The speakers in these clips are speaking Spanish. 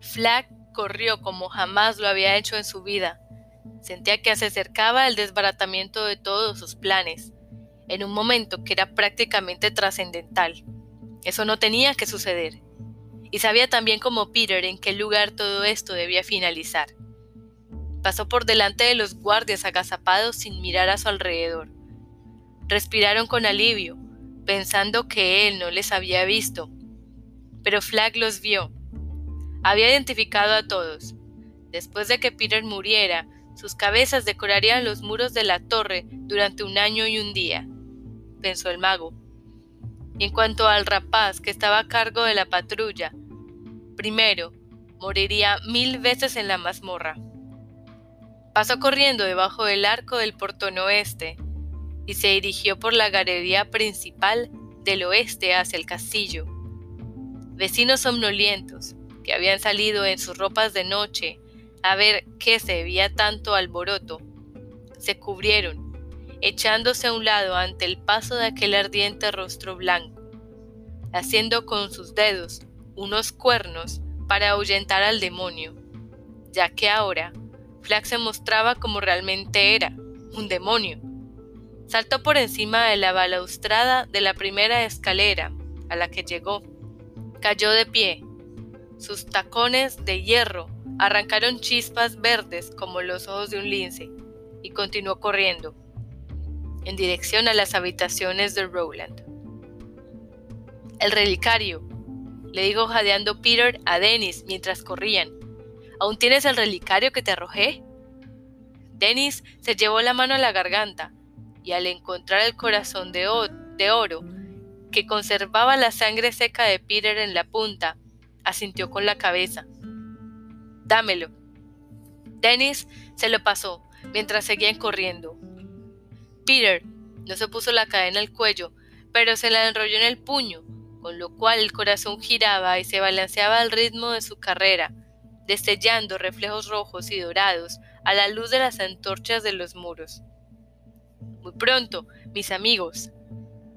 Flag corrió como jamás lo había hecho en su vida. Sentía que se acercaba el desbaratamiento de todos sus planes, en un momento que era prácticamente trascendental. Eso no tenía que suceder. Y sabía también como Peter en qué lugar todo esto debía finalizar. Pasó por delante de los guardias agazapados sin mirar a su alrededor. Respiraron con alivio, pensando que él no les había visto. Pero Flag los vio. Había identificado a todos. Después de que Peter muriera, sus cabezas decorarían los muros de la torre durante un año y un día, pensó el mago. Y en cuanto al rapaz que estaba a cargo de la patrulla, primero, moriría mil veces en la mazmorra. Pasó corriendo debajo del arco del portón oeste y se dirigió por la galería principal del oeste hacia el castillo. Vecinos somnolientos, habían salido en sus ropas de noche a ver qué se debía tanto alboroto, se cubrieron, echándose a un lado ante el paso de aquel ardiente rostro blanco, haciendo con sus dedos unos cuernos para ahuyentar al demonio, ya que ahora Flack se mostraba como realmente era, un demonio. Saltó por encima de la balaustrada de la primera escalera a la que llegó. Cayó de pie. Sus tacones de hierro arrancaron chispas verdes como los ojos de un lince y continuó corriendo en dirección a las habitaciones de Rowland. El relicario, le dijo jadeando Peter a Dennis mientras corrían. ¿Aún tienes el relicario que te arrojé? Dennis se llevó la mano a la garganta y al encontrar el corazón de, de oro que conservaba la sangre seca de Peter en la punta, asintió con la cabeza. Dámelo. Dennis se lo pasó mientras seguían corriendo. Peter no se puso la cadena al cuello, pero se la enrolló en el puño, con lo cual el corazón giraba y se balanceaba al ritmo de su carrera, destellando reflejos rojos y dorados a la luz de las antorchas de los muros. Muy pronto, mis amigos,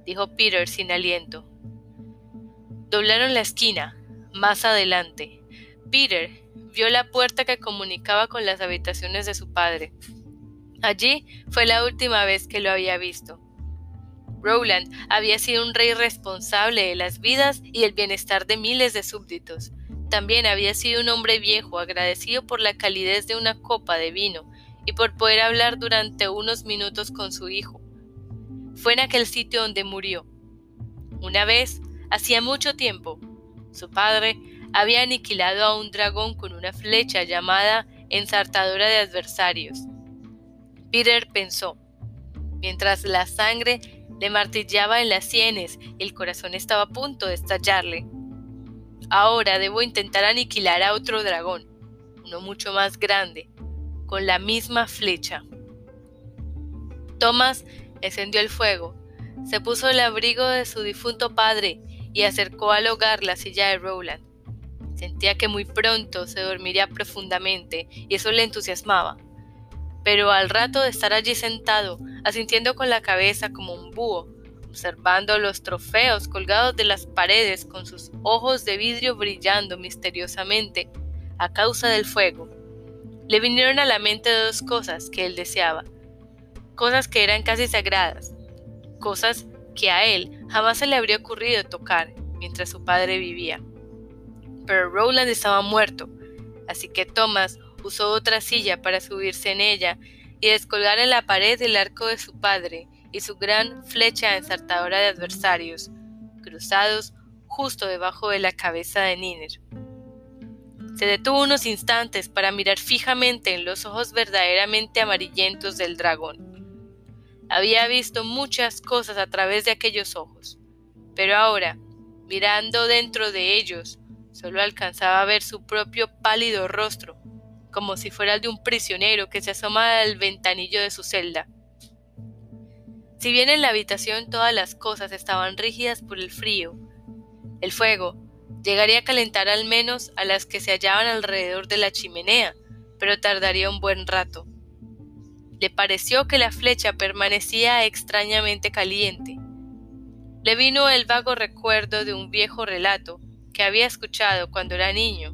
dijo Peter sin aliento. Doblaron la esquina, más adelante. Peter vio la puerta que comunicaba con las habitaciones de su padre. Allí fue la última vez que lo había visto. Rowland había sido un rey responsable de las vidas y el bienestar de miles de súbditos, también había sido un hombre viejo, agradecido por la calidez de una copa de vino y por poder hablar durante unos minutos con su hijo. Fue en aquel sitio donde murió. Una vez, hacía mucho tiempo, su padre había aniquilado a un dragón con una flecha llamada ensartadora de adversarios. Peter pensó, mientras la sangre le martillaba en las sienes y el corazón estaba a punto de estallarle. Ahora debo intentar aniquilar a otro dragón, uno mucho más grande, con la misma flecha. Thomas encendió el fuego, se puso el abrigo de su difunto padre y acercó al hogar la silla de Rowland. Sentía que muy pronto se dormiría profundamente y eso le entusiasmaba. Pero al rato de estar allí sentado, asintiendo con la cabeza como un búho, observando los trofeos colgados de las paredes con sus ojos de vidrio brillando misteriosamente a causa del fuego. Le vinieron a la mente dos cosas que él deseaba, cosas que eran casi sagradas, cosas que a él jamás se le habría ocurrido tocar mientras su padre vivía. Pero Rowland estaba muerto, así que Thomas usó otra silla para subirse en ella y descolgar en la pared el arco de su padre y su gran flecha ensartadora de adversarios, cruzados justo debajo de la cabeza de Niner. Se detuvo unos instantes para mirar fijamente en los ojos verdaderamente amarillentos del dragón. Había visto muchas cosas a través de aquellos ojos, pero ahora, mirando dentro de ellos, solo alcanzaba a ver su propio pálido rostro, como si fuera el de un prisionero que se asoma al ventanillo de su celda. Si bien en la habitación todas las cosas estaban rígidas por el frío, el fuego llegaría a calentar al menos a las que se hallaban alrededor de la chimenea, pero tardaría un buen rato. Le pareció que la flecha permanecía extrañamente caliente. Le vino el vago recuerdo de un viejo relato que había escuchado cuando era niño,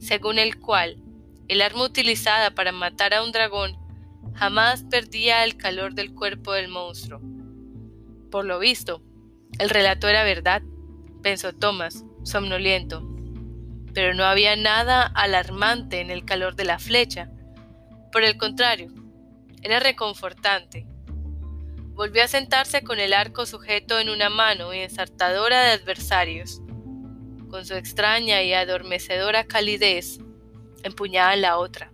según el cual el arma utilizada para matar a un dragón jamás perdía el calor del cuerpo del monstruo. Por lo visto, el relato era verdad, pensó Thomas, somnoliento. Pero no había nada alarmante en el calor de la flecha. Por el contrario, era reconfortante. Volvió a sentarse con el arco sujeto en una mano y ensartadora de adversarios. Con su extraña y adormecedora calidez, empuñaba la otra.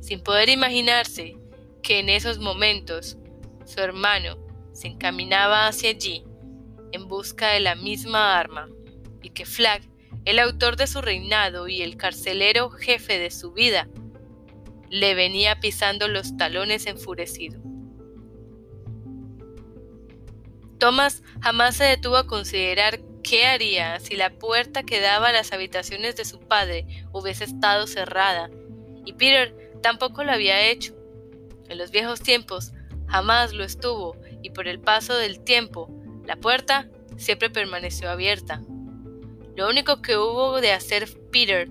Sin poder imaginarse que en esos momentos su hermano se encaminaba hacia allí en busca de la misma arma y que Flag, el autor de su reinado y el carcelero jefe de su vida, le venía pisando los talones enfurecido. Thomas jamás se detuvo a considerar qué haría si la puerta que daba a las habitaciones de su padre hubiese estado cerrada, y Peter tampoco lo había hecho. En los viejos tiempos jamás lo estuvo, y por el paso del tiempo, la puerta siempre permaneció abierta. Lo único que hubo de hacer Peter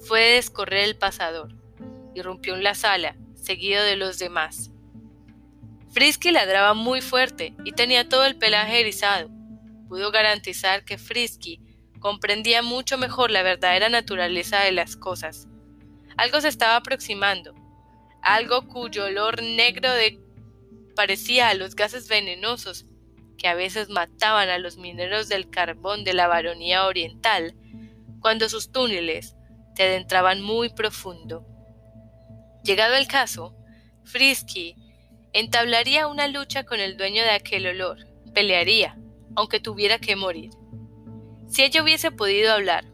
fue descorrer el pasador. Irrumpió en la sala, seguido de los demás. Frisky ladraba muy fuerte y tenía todo el pelaje erizado. Pudo garantizar que Frisky comprendía mucho mejor la verdadera naturaleza de las cosas. Algo se estaba aproximando, algo cuyo olor negro de parecía a los gases venenosos que a veces mataban a los mineros del carbón de la baronía oriental, cuando sus túneles se adentraban muy profundo. Llegado el caso, Frisky entablaría una lucha con el dueño de aquel olor, pelearía, aunque tuviera que morir. Si ella hubiese podido hablar,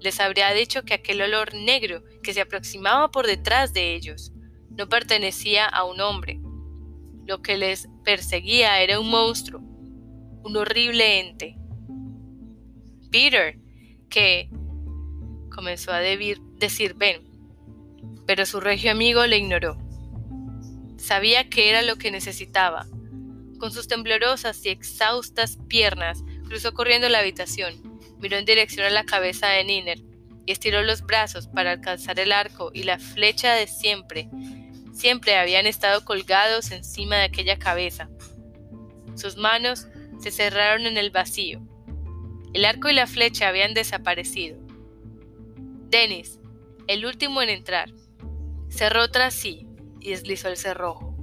les habría dicho que aquel olor negro que se aproximaba por detrás de ellos no pertenecía a un hombre. Lo que les perseguía era un monstruo, un horrible ente. Peter, que comenzó a decir Ben, pero su regio amigo le ignoró. Sabía que era lo que necesitaba. Con sus temblorosas y exhaustas piernas, cruzó corriendo la habitación, miró en dirección a la cabeza de Niner y estiró los brazos para alcanzar el arco y la flecha de siempre. Siempre habían estado colgados encima de aquella cabeza. Sus manos se cerraron en el vacío. El arco y la flecha habían desaparecido. Dennis, el último en entrar, cerró tras sí y deslizó el cerrojo.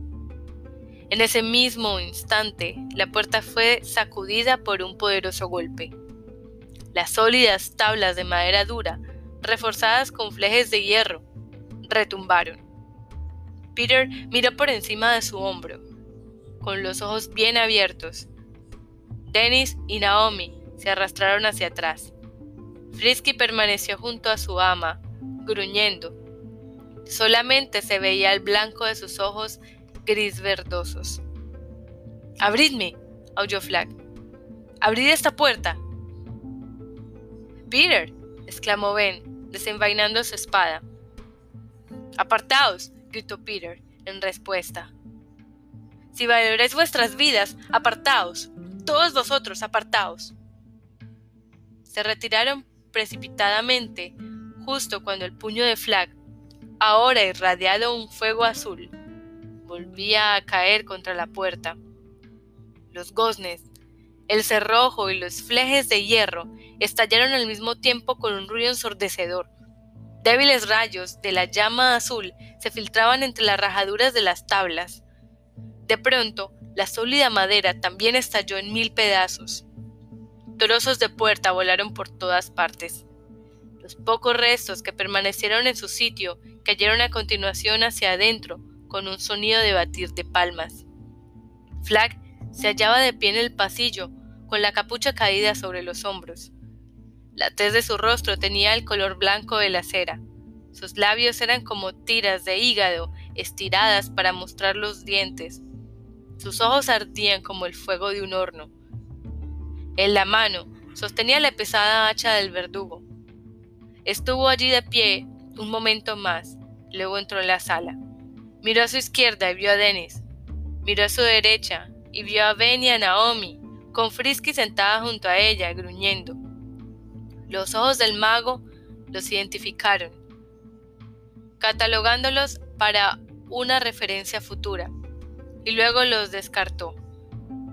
En ese mismo instante, la puerta fue sacudida por un poderoso golpe. Las sólidas tablas de madera dura, reforzadas con flejes de hierro, retumbaron. Peter miró por encima de su hombro, con los ojos bien abiertos, Dennis y Naomi se arrastraron hacia atrás. Frisky permaneció junto a su ama, gruñendo. Solamente se veía el blanco de sus ojos gris verdosos. ¡Abridme! aulló Flag. ¡Abrid esta puerta! Peter, exclamó Ben, desenvainando su espada. Apartaos, gritó Peter en respuesta. Si valoráis vuestras vidas, apartaos todos vosotros apartaos. Se retiraron precipitadamente justo cuando el puño de Flag, ahora irradiado un fuego azul, volvía a caer contra la puerta. Los goznes, el cerrojo y los flejes de hierro estallaron al mismo tiempo con un ruido ensordecedor. Débiles rayos de la llama azul se filtraban entre las rajaduras de las tablas. De pronto, la sólida madera también estalló en mil pedazos. Trozos de puerta volaron por todas partes. Los pocos restos que permanecieron en su sitio cayeron a continuación hacia adentro con un sonido de batir de palmas. Flag se hallaba de pie en el pasillo, con la capucha caída sobre los hombros. La tez de su rostro tenía el color blanco de la cera. Sus labios eran como tiras de hígado estiradas para mostrar los dientes, sus ojos ardían como el fuego de un horno. En la mano sostenía la pesada hacha del verdugo. Estuvo allí de pie un momento más, luego entró en la sala. Miró a su izquierda y vio a Dennis. Miró a su derecha y vio a Ben y a Naomi, con Frisky sentada junto a ella, gruñendo. Los ojos del mago los identificaron, catalogándolos para una referencia futura, y luego los descartó.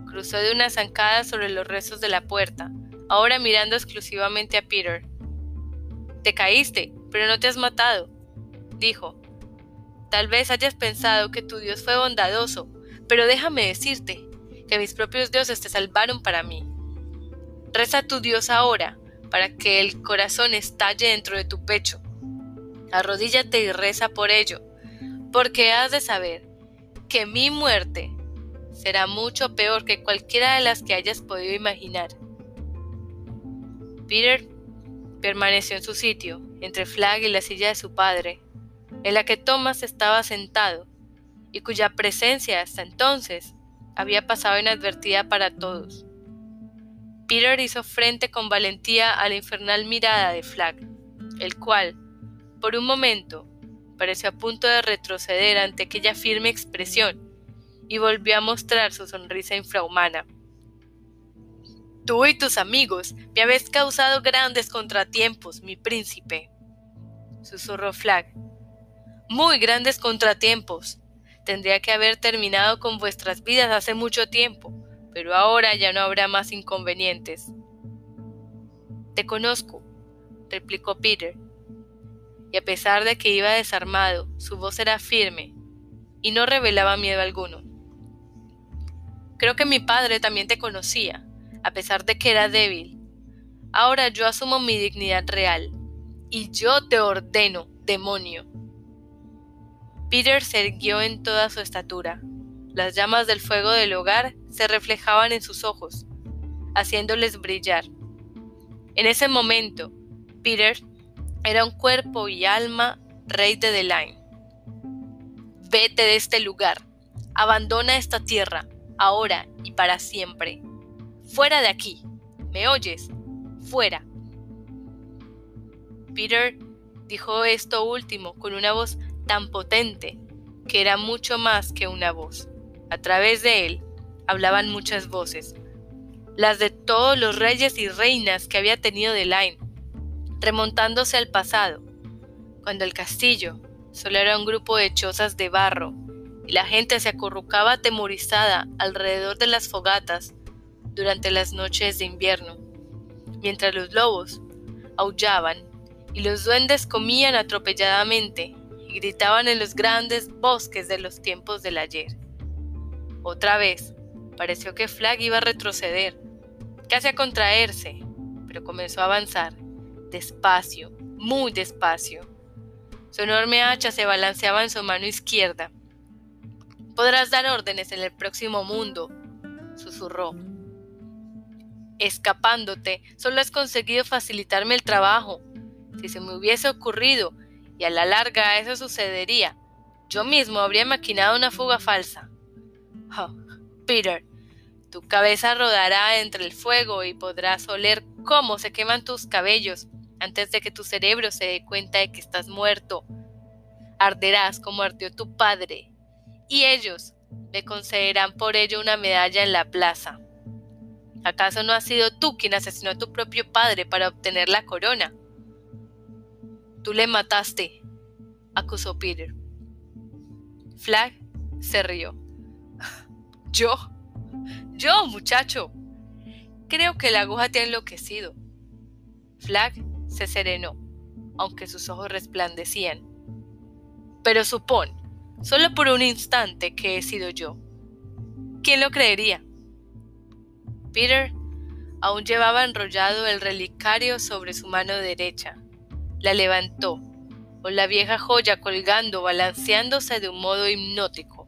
Cruzó de una zancada sobre los restos de la puerta, ahora mirando exclusivamente a Peter. Te caíste, pero no te has matado, dijo. Tal vez hayas pensado que tu Dios fue bondadoso, pero déjame decirte que mis propios dioses te salvaron para mí. Reza a tu Dios ahora, para que el corazón estalle dentro de tu pecho. Arrodíllate y reza por ello, porque has de saber que mi muerte será mucho peor que cualquiera de las que hayas podido imaginar. Peter permaneció en su sitio, entre Flag y la silla de su padre, en la que Thomas estaba sentado, y cuya presencia hasta entonces había pasado inadvertida para todos. Peter hizo frente con valentía a la infernal mirada de Flag, el cual, por un momento, pareció a punto de retroceder ante aquella firme expresión y volvió a mostrar su sonrisa infrahumana. Tú y tus amigos me habéis causado grandes contratiempos, mi príncipe, susurró Flag. Muy grandes contratiempos. Tendría que haber terminado con vuestras vidas hace mucho tiempo pero ahora ya no habrá más inconvenientes. Te conozco, replicó Peter, y a pesar de que iba desarmado, su voz era firme y no revelaba miedo alguno. Creo que mi padre también te conocía, a pesar de que era débil. Ahora yo asumo mi dignidad real, y yo te ordeno, demonio. Peter se erguió en toda su estatura, las llamas del fuego del hogar se reflejaban en sus ojos, haciéndoles brillar. En ese momento, Peter era un cuerpo y alma rey de Delaine. Vete de este lugar, abandona esta tierra, ahora y para siempre. Fuera de aquí, ¿me oyes? Fuera. Peter dijo esto último con una voz tan potente que era mucho más que una voz. A través de él hablaban muchas voces, las de todos los reyes y reinas que había tenido Delaine, remontándose al pasado, cuando el castillo solo era un grupo de chozas de barro y la gente se acurrucaba atemorizada alrededor de las fogatas durante las noches de invierno, mientras los lobos aullaban y los duendes comían atropelladamente y gritaban en los grandes bosques de los tiempos del ayer. Otra vez, pareció que Flag iba a retroceder, casi a contraerse, pero comenzó a avanzar, despacio, muy despacio. Su enorme hacha se balanceaba en su mano izquierda. Podrás dar órdenes en el próximo mundo, susurró. Escapándote, solo has conseguido facilitarme el trabajo. Si se me hubiese ocurrido, y a la larga eso sucedería, yo mismo habría maquinado una fuga falsa. Peter, tu cabeza rodará entre el fuego y podrás oler cómo se queman tus cabellos antes de que tu cerebro se dé cuenta de que estás muerto. Arderás como ardió tu padre, y ellos me concederán por ello una medalla en la plaza. ¿Acaso no has sido tú quien asesinó a tu propio padre para obtener la corona? Tú le mataste, acusó Peter. Flag se rió. Yo, yo, muchacho. Creo que la aguja te ha enloquecido. Flag se serenó, aunque sus ojos resplandecían. Pero supón, solo por un instante, que he sido yo. ¿Quién lo creería? Peter aún llevaba enrollado el relicario sobre su mano derecha. La levantó, con la vieja joya colgando, balanceándose de un modo hipnótico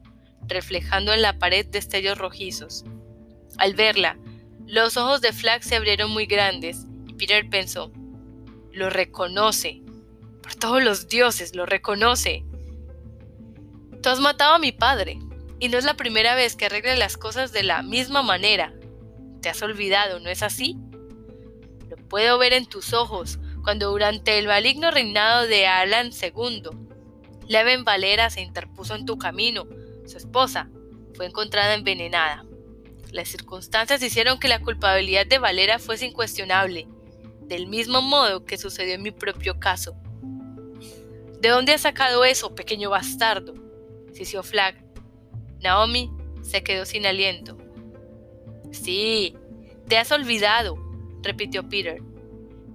reflejando en la pared destellos rojizos. Al verla, los ojos de Flag se abrieron muy grandes y Peter pensó, lo reconoce, por todos los dioses, lo reconoce. Tú has matado a mi padre, y no es la primera vez que arreglas las cosas de la misma manera. Te has olvidado, ¿no es así? Lo puedo ver en tus ojos cuando durante el maligno reinado de Alan II, Leven Valera se interpuso en tu camino su esposa, fue encontrada envenenada. Las circunstancias hicieron que la culpabilidad de Valera fuese incuestionable, del mismo modo que sucedió en mi propio caso. ¿De dónde has sacado eso, pequeño bastardo? sisió Flag. Naomi se quedó sin aliento. Sí, te has olvidado, repitió Peter.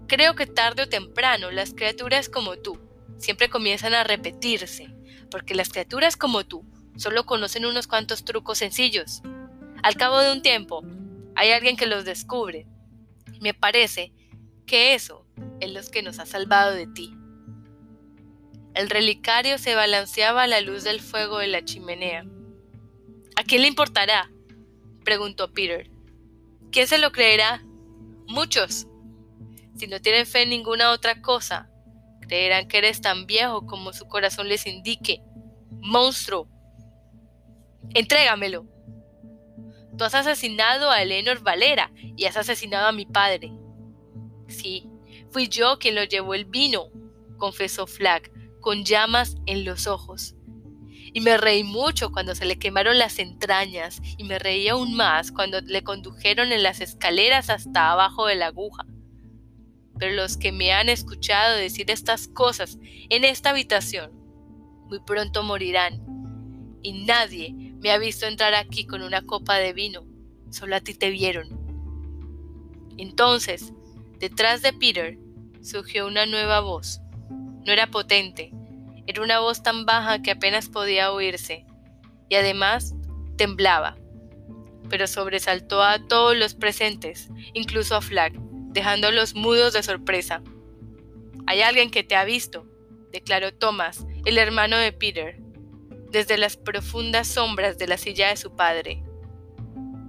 Creo que tarde o temprano las criaturas como tú siempre comienzan a repetirse, porque las criaturas como tú solo conocen unos cuantos trucos sencillos. Al cabo de un tiempo, hay alguien que los descubre. Me parece que eso es lo que nos ha salvado de ti. El relicario se balanceaba a la luz del fuego de la chimenea. ¿A quién le importará? Preguntó Peter. ¿Quién se lo creerá? Muchos. Si no tienen fe en ninguna otra cosa, creerán que eres tan viejo como su corazón les indique. Monstruo. Entrégamelo. Tú has asesinado a Eleanor Valera y has asesinado a mi padre. Sí, fui yo quien lo llevó el vino, confesó Flag, con llamas en los ojos. Y me reí mucho cuando se le quemaron las entrañas, y me reí aún más cuando le condujeron en las escaleras hasta abajo de la aguja. Pero los que me han escuchado decir estas cosas en esta habitación, muy pronto morirán, y nadie me ha visto entrar aquí con una copa de vino, solo a ti te vieron. Entonces, detrás de Peter, surgió una nueva voz. No era potente, era una voz tan baja que apenas podía oírse, y además temblaba. Pero sobresaltó a todos los presentes, incluso a Flag, dejándolos mudos de sorpresa. Hay alguien que te ha visto, declaró Thomas, el hermano de Peter, desde las profundas sombras de la silla de su padre.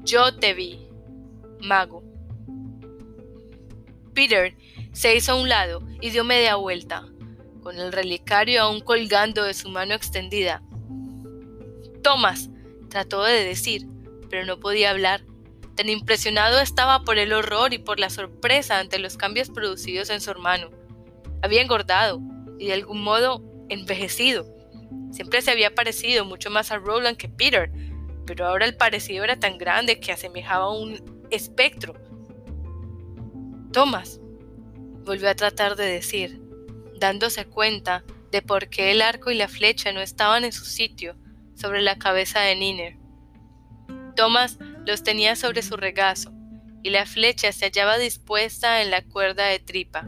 Yo te vi, mago. Peter se hizo a un lado y dio media vuelta, con el relicario aún colgando de su mano extendida. Tomás, trató de decir, pero no podía hablar. Tan impresionado estaba por el horror y por la sorpresa ante los cambios producidos en su hermano. Había engordado y de algún modo envejecido. Siempre se había parecido mucho más a Roland que Peter, pero ahora el parecido era tan grande que asemejaba un espectro. Tomás, volvió a tratar de decir, dándose cuenta de por qué el arco y la flecha no estaban en su sitio sobre la cabeza de Niner. Thomas los tenía sobre su regazo y la flecha se hallaba dispuesta en la cuerda de tripa.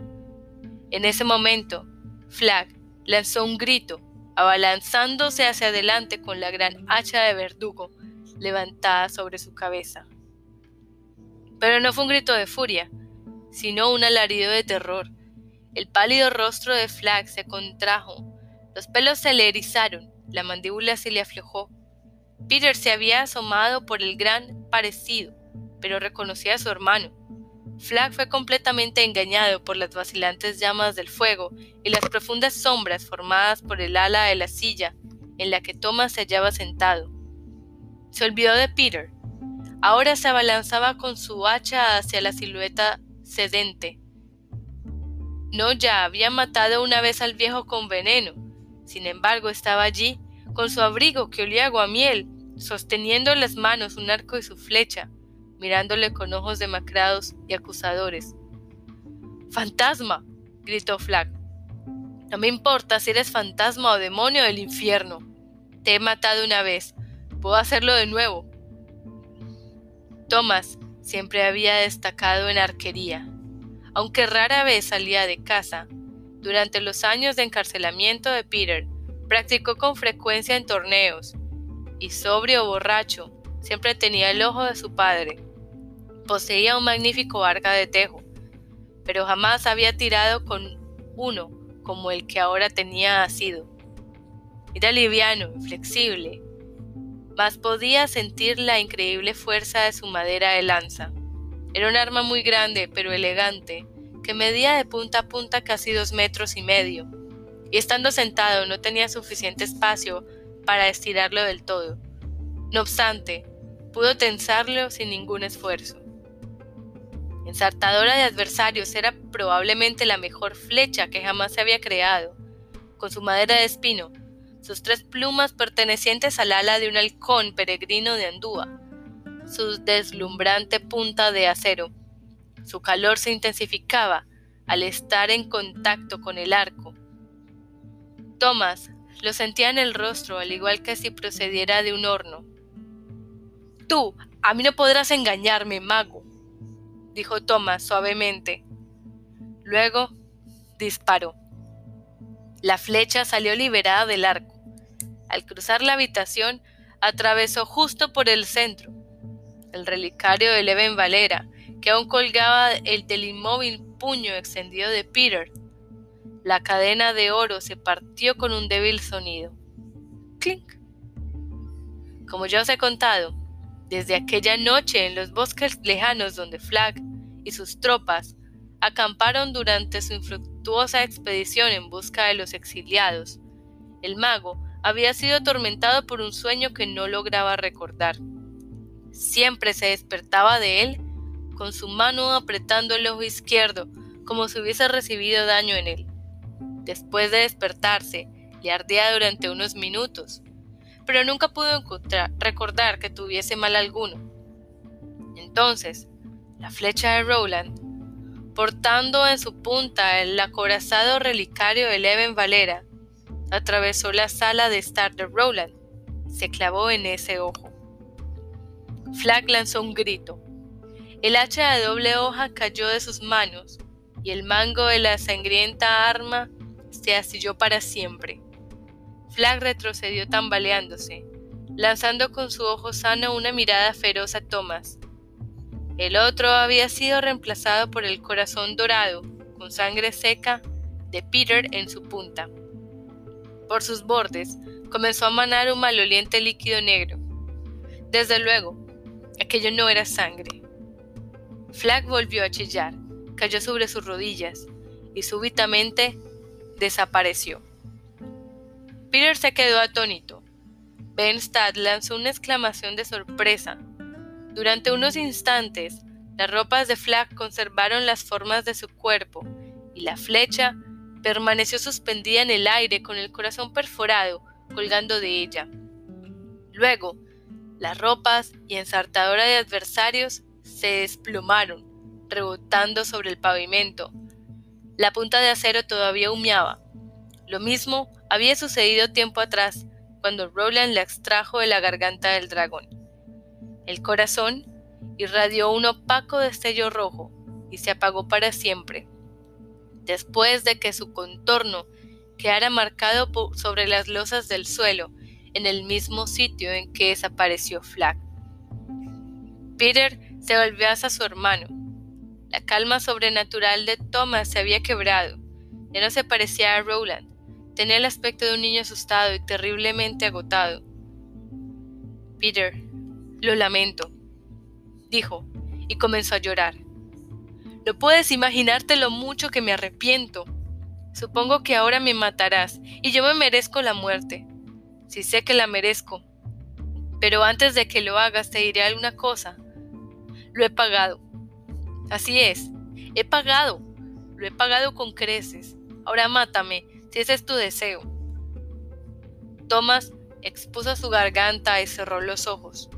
En ese momento, Flag lanzó un grito, abalanzándose hacia adelante con la gran hacha de verdugo levantada sobre su cabeza. Pero no fue un grito de furia, sino un alarido de terror el pálido rostro de Flag se contrajo, los pelos se le erizaron, la mandíbula se le aflojó. Peter se había asomado por el gran parecido, pero reconocía a su hermano. Flag fue completamente engañado por las vacilantes llamas del fuego y las profundas sombras formadas por el ala de la silla en la que Thomas se hallaba sentado. Se olvidó de Peter. Ahora se abalanzaba con su hacha hacia la silueta sedente, no ya había matado una vez al viejo con veneno. Sin embargo, estaba allí, con su abrigo que olía a miel, sosteniendo en las manos un arco y su flecha, mirándole con ojos demacrados y acusadores. ¡Fantasma! gritó Flag. No me importa si eres fantasma o demonio del infierno. Te he matado una vez. Puedo hacerlo de nuevo. Thomas siempre había destacado en arquería, aunque rara vez salía de casa. Durante los años de encarcelamiento de Peter, practicó con frecuencia en torneos, y sobrio o borracho, siempre tenía el ojo de su padre. Poseía un magnífico arca de tejo, pero jamás había tirado con uno como el que ahora tenía asido. Era liviano, inflexible, mas podía sentir la increíble fuerza de su madera de lanza. Era un arma muy grande, pero elegante, que medía de punta a punta casi dos metros y medio, y estando sentado no tenía suficiente espacio para estirarlo del todo. No obstante, pudo tensarlo sin ningún esfuerzo. Ensartadora de adversarios era probablemente la mejor flecha que jamás se había creado. Con su madera de espino, sus tres plumas pertenecientes al ala de un halcón peregrino de Andúa, su deslumbrante punta de acero. Su calor se intensificaba al estar en contacto con el arco. Thomas lo sentía en el rostro, al igual que si procediera de un horno. Tú, a mí no podrás engañarme, mago, dijo Thomas suavemente. Luego disparó. La flecha salió liberada del arco. Al cruzar la habitación, atravesó justo por el centro. El relicario de Leven Valera, que aún colgaba el del inmóvil puño extendido de Peter, la cadena de oro se partió con un débil sonido. ¡Clink! Como ya os he contado, desde aquella noche en los bosques lejanos donde Flag y sus tropas acamparon durante su infructuosa expedición en busca de los exiliados, el mago había sido atormentado por un sueño que no lograba recordar. Siempre se despertaba de él con su mano apretando el ojo izquierdo como si hubiese recibido daño en él. Después de despertarse, le ardía durante unos minutos, pero nunca pudo recordar que tuviese mal alguno. Entonces, la flecha de Rowland, portando en su punta el acorazado relicario de Leven Valera, atravesó la sala de estar de Rowland, se clavó en ese ojo. Flag lanzó un grito. El hacha de doble hoja cayó de sus manos y el mango de la sangrienta arma se asilló para siempre. Flag retrocedió tambaleándose, lanzando con su ojo sano una mirada feroz a Thomas. El otro había sido reemplazado por el corazón dorado, con sangre seca, de Peter en su punta. Por sus bordes comenzó a manar un maloliente líquido negro. Desde luego, aquello no era sangre. Flag volvió a chillar, cayó sobre sus rodillas y súbitamente desapareció. Peter se quedó atónito. Ben Stad lanzó una exclamación de sorpresa. Durante unos instantes, las ropas de Flag conservaron las formas de su cuerpo y la flecha permaneció suspendida en el aire con el corazón perforado colgando de ella. Luego, las ropas y ensartadora de adversarios se desplomaron, rebotando sobre el pavimento, la punta de acero todavía humeaba. Lo mismo había sucedido tiempo atrás, cuando Roland la extrajo de la garganta del dragón. El corazón irradió un opaco destello rojo y se apagó para siempre, después de que su contorno quedara marcado sobre las losas del suelo, en el mismo sitio en que desapareció Flag. Peter se volvió hacia su hermano, la calma sobrenatural de Thomas se había quebrado. Ya no se parecía a Roland. Tenía el aspecto de un niño asustado y terriblemente agotado. Peter, lo lamento, dijo, y comenzó a llorar. No puedes imaginarte lo mucho que me arrepiento. Supongo que ahora me matarás, y yo me merezco la muerte. Si sé que la merezco. Pero antes de que lo hagas te diré alguna cosa. Lo he pagado. Así es, he pagado, lo he pagado con creces. Ahora mátame, si ese es tu deseo. Thomas expuso su garganta y cerró los ojos.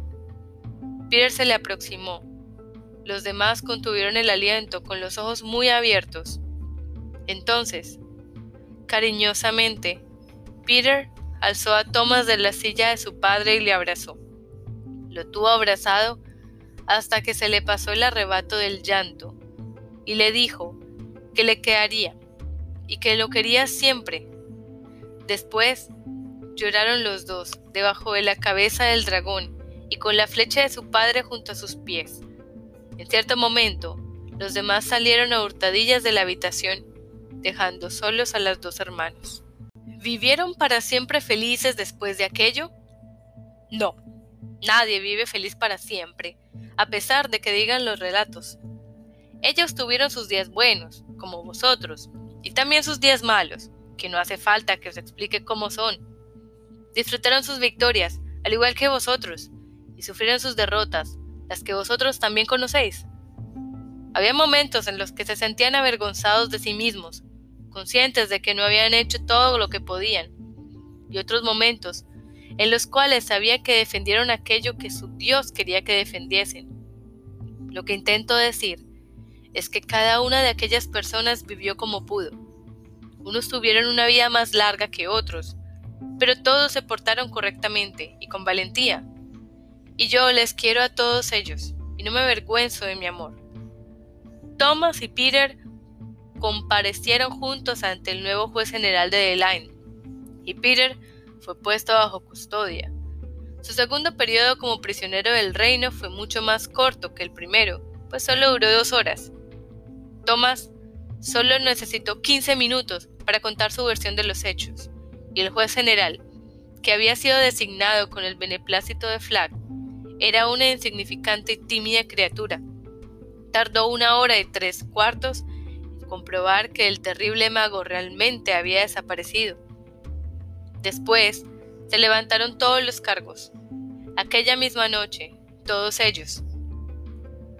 Peter se le aproximó. Los demás contuvieron el aliento con los ojos muy abiertos. Entonces, cariñosamente, Peter alzó a Thomas de la silla de su padre y le abrazó. Lo tuvo abrazado hasta que se le pasó el arrebato del llanto, y le dijo que le quedaría y que lo quería siempre. Después lloraron los dos debajo de la cabeza del dragón y con la flecha de su padre junto a sus pies. En cierto momento, los demás salieron a hurtadillas de la habitación, dejando solos a los dos hermanos. ¿Vivieron para siempre felices después de aquello? No, nadie vive feliz para siempre, a pesar de que digan los relatos. Ellos tuvieron sus días buenos, como vosotros, y también sus días malos, que no hace falta que os explique cómo son. Disfrutaron sus victorias, al igual que vosotros, y sufrieron sus derrotas, las que vosotros también conocéis. Había momentos en los que se sentían avergonzados de sí mismos, conscientes de que no habían hecho todo lo que podían, y otros momentos en los cuales sabía que defendieron aquello que su Dios quería que defendiesen. Lo que intento decir es que cada una de aquellas personas vivió como pudo. Unos tuvieron una vida más larga que otros, pero todos se portaron correctamente y con valentía. Y yo les quiero a todos ellos, y no me avergüenzo de mi amor. Thomas y Peter comparecieron juntos ante el nuevo juez general de Deline, y Peter fue puesto bajo custodia. Su segundo periodo como prisionero del reino fue mucho más corto que el primero, pues solo duró dos horas. Thomas solo necesitó 15 minutos para contar su versión de los hechos, y el juez general, que había sido designado con el beneplácito de Flagg, era una insignificante y tímida criatura. Tardó una hora y tres cuartos comprobar que el terrible mago realmente había desaparecido. Después, se levantaron todos los cargos. Aquella misma noche, todos ellos.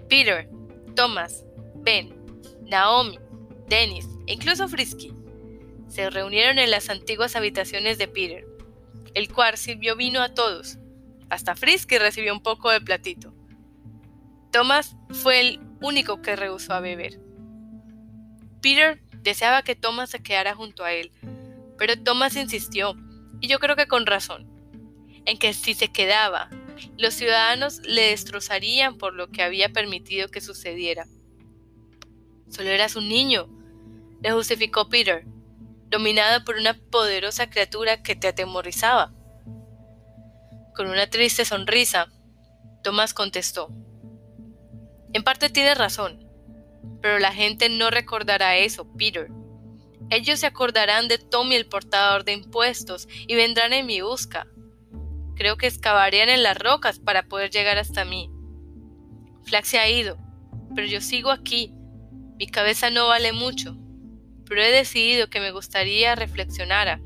Peter, Thomas, Ben, Naomi, Dennis e incluso Frisky se reunieron en las antiguas habitaciones de Peter, el cual sirvió vino a todos. Hasta Frisky recibió un poco de platito. Thomas fue el único que rehusó a beber. Peter deseaba que Thomas se quedara junto a él, pero Thomas insistió, y yo creo que con razón, en que si se quedaba, los ciudadanos le destrozarían por lo que había permitido que sucediera. Solo eras un niño, le justificó Peter, dominado por una poderosa criatura que te atemorizaba. Con una triste sonrisa, Thomas contestó, En parte tienes razón, pero la gente no recordará eso, Peter. Ellos se acordarán de Tommy el portador de impuestos y vendrán en mi busca. Creo que excavarían en las rocas para poder llegar hasta mí. Flax se ha ido, pero yo sigo aquí. Mi cabeza no vale mucho, pero he decidido que me gustaría reflexionara.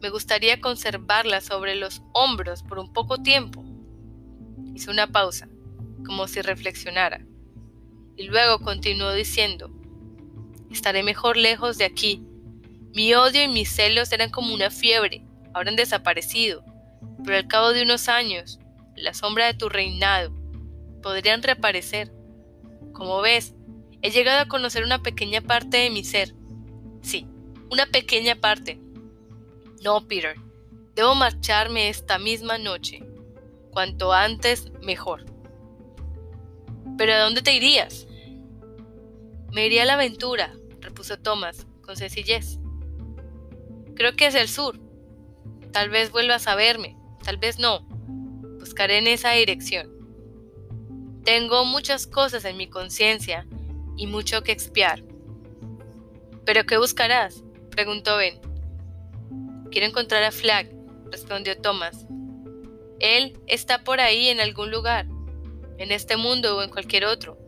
Me gustaría conservarla sobre los hombros por un poco tiempo. Hizo una pausa, como si reflexionara, y luego continuó diciendo, estaré mejor lejos de aquí. Mi odio y mis celos eran como una fiebre, ahora han desaparecido, pero al cabo de unos años, la sombra de tu reinado, podrían reaparecer. Como ves, he llegado a conocer una pequeña parte de mi ser. Sí, una pequeña parte. No, Peter, debo marcharme esta misma noche. Cuanto antes, mejor. ¿Pero a dónde te irías? Me iría a la aventura, repuso Thomas, con sencillez. Creo que es el sur, Tal vez vuelvas a verme, tal vez no. Buscaré en esa dirección. Tengo muchas cosas en mi conciencia y mucho que expiar. ¿Pero qué buscarás? preguntó Ben. Quiero encontrar a Flag, respondió Thomas. Él está por ahí en algún lugar, en este mundo o en cualquier otro.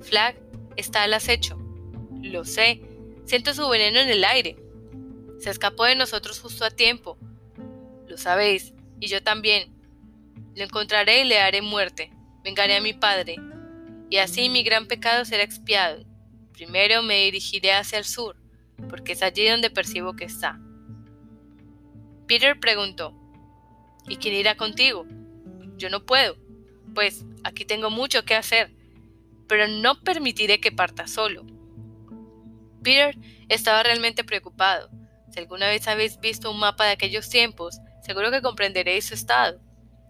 Flag está al acecho. Lo sé, siento su veneno en el aire. Se escapó de nosotros justo a tiempo. Lo sabéis, y yo también. Lo encontraré y le haré muerte. Vengaré a mi padre. Y así mi gran pecado será expiado. Primero me dirigiré hacia el sur, porque es allí donde percibo que está. Peter preguntó, ¿Y quién irá contigo? Yo no puedo, pues aquí tengo mucho que hacer, pero no permitiré que parta solo. Peter estaba realmente preocupado. Si alguna vez habéis visto un mapa de aquellos tiempos, seguro que comprenderéis su estado,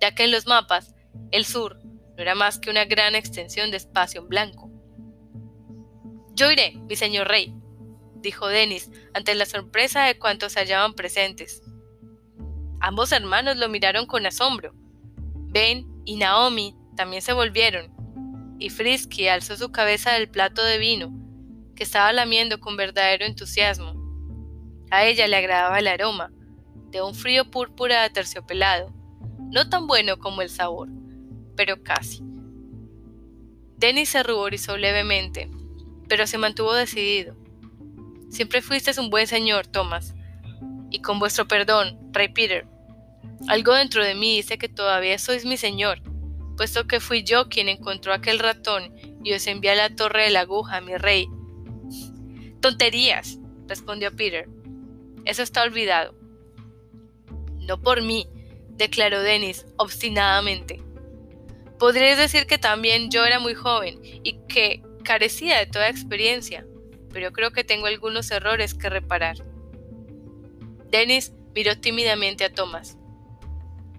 ya que en los mapas, el sur no era más que una gran extensión de espacio en blanco. Yo iré, mi señor rey, dijo Denis ante la sorpresa de cuantos se hallaban presentes. Ambos hermanos lo miraron con asombro. Ben y Naomi también se volvieron, y Frisky alzó su cabeza del plato de vino, que estaba lamiendo con verdadero entusiasmo. A ella le agradaba el aroma, de un frío púrpura aterciopelado, no tan bueno como el sabor, pero casi. Dennis se ruborizó levemente, pero se mantuvo decidido. Siempre fuiste un buen señor, Thomas, y con vuestro perdón, Rey Peter. Algo dentro de mí dice que todavía sois mi señor, puesto que fui yo quien encontró aquel ratón y os envié a la torre de la aguja, mi rey. Tonterías, respondió Peter. Eso está olvidado. No por mí, declaró Dennis obstinadamente. Podríais decir que también yo era muy joven y que carecía de toda experiencia, pero creo que tengo algunos errores que reparar. Dennis miró tímidamente a Thomas.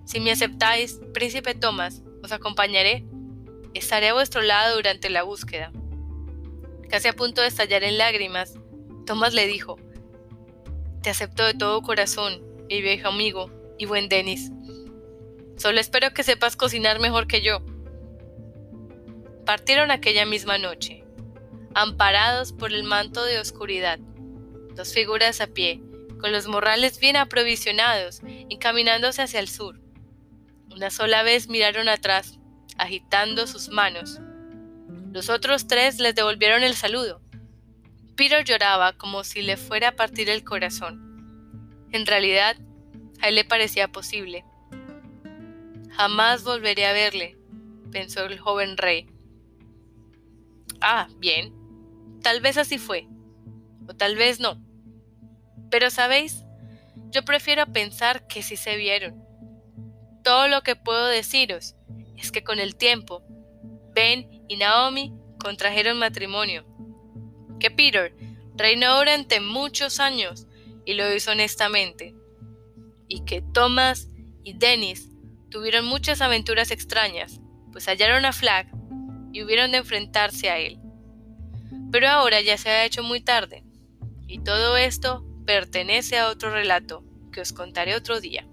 Si me aceptáis, príncipe Thomas, os acompañaré. Estaré a vuestro lado durante la búsqueda. Casi a punto de estallar en lágrimas, Thomas le dijo, Te acepto de todo corazón, mi viejo amigo y buen Dennis. Solo espero que sepas cocinar mejor que yo. Partieron aquella misma noche, amparados por el manto de oscuridad, dos figuras a pie, con los morrales bien aprovisionados, encaminándose hacia el sur. Una sola vez miraron atrás, agitando sus manos. Los otros tres les devolvieron el saludo. Peter lloraba como si le fuera a partir el corazón. En realidad, a él le parecía posible. Jamás volveré a verle, pensó el joven rey. Ah, bien. Tal vez así fue. O tal vez no. Pero, ¿sabéis? Yo prefiero pensar que sí se vieron. Todo lo que puedo deciros es que con el tiempo, Ben y Naomi contrajeron matrimonio. Que Peter reinó durante muchos años y lo hizo honestamente. Y que Thomas y Dennis tuvieron muchas aventuras extrañas, pues hallaron a Flag y hubieron de enfrentarse a él. Pero ahora ya se ha hecho muy tarde, y todo esto pertenece a otro relato que os contaré otro día.